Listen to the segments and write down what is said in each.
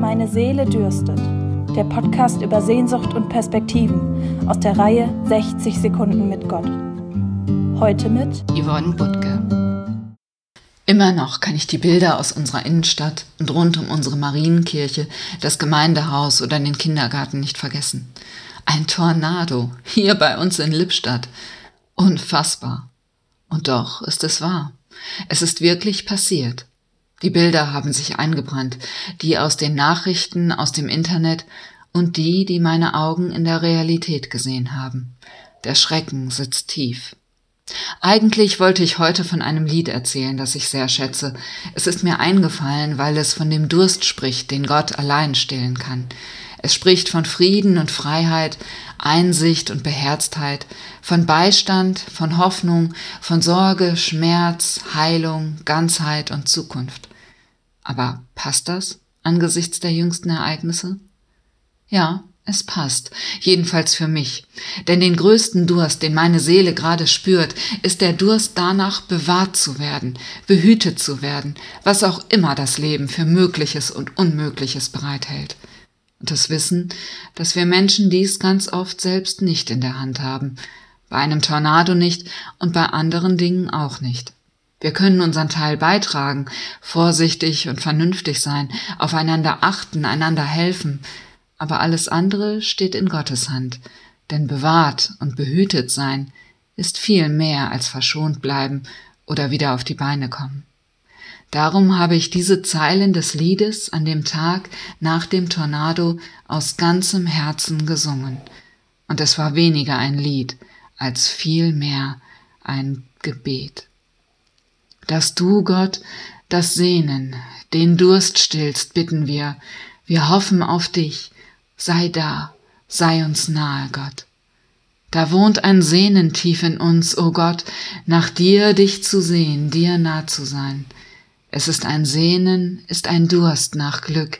Meine Seele dürstet. Der Podcast über Sehnsucht und Perspektiven aus der Reihe 60 Sekunden mit Gott. Heute mit Yvonne Butke. Immer noch kann ich die Bilder aus unserer Innenstadt und rund um unsere Marienkirche, das Gemeindehaus oder den Kindergarten nicht vergessen. Ein Tornado, hier bei uns in Lippstadt. Unfassbar. Und doch ist es wahr. Es ist wirklich passiert. Die Bilder haben sich eingebrannt, die aus den Nachrichten, aus dem Internet und die, die meine Augen in der Realität gesehen haben. Der Schrecken sitzt tief. Eigentlich wollte ich heute von einem Lied erzählen, das ich sehr schätze. Es ist mir eingefallen, weil es von dem Durst spricht, den Gott allein stillen kann. Es spricht von Frieden und Freiheit, Einsicht und Beherztheit, von Beistand, von Hoffnung, von Sorge, Schmerz, Heilung, Ganzheit und Zukunft. Aber passt das angesichts der jüngsten Ereignisse? Ja, es passt, jedenfalls für mich. Denn den größten Durst, den meine Seele gerade spürt, ist der Durst danach, bewahrt zu werden, behütet zu werden, was auch immer das Leben für Mögliches und Unmögliches bereithält. Und das Wissen, dass wir Menschen dies ganz oft selbst nicht in der Hand haben, bei einem Tornado nicht und bei anderen Dingen auch nicht. Wir können unseren Teil beitragen, vorsichtig und vernünftig sein, aufeinander achten, einander helfen, aber alles andere steht in Gottes Hand, denn bewahrt und behütet sein ist viel mehr als verschont bleiben oder wieder auf die Beine kommen. Darum habe ich diese Zeilen des Liedes an dem Tag nach dem Tornado aus ganzem Herzen gesungen. Und es war weniger ein Lied als vielmehr ein Gebet. Dass du, Gott, das Sehnen, den Durst stillst, bitten wir. Wir hoffen auf dich. Sei da, sei uns nahe, Gott. Da wohnt ein Sehnen tief in uns, o oh Gott, nach dir dich zu sehen, dir nah zu sein. Es ist ein Sehnen, ist ein Durst nach Glück,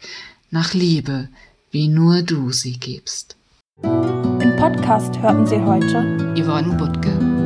nach Liebe, wie nur du sie gibst. Im Podcast hörten Sie heute Yvonne Butke.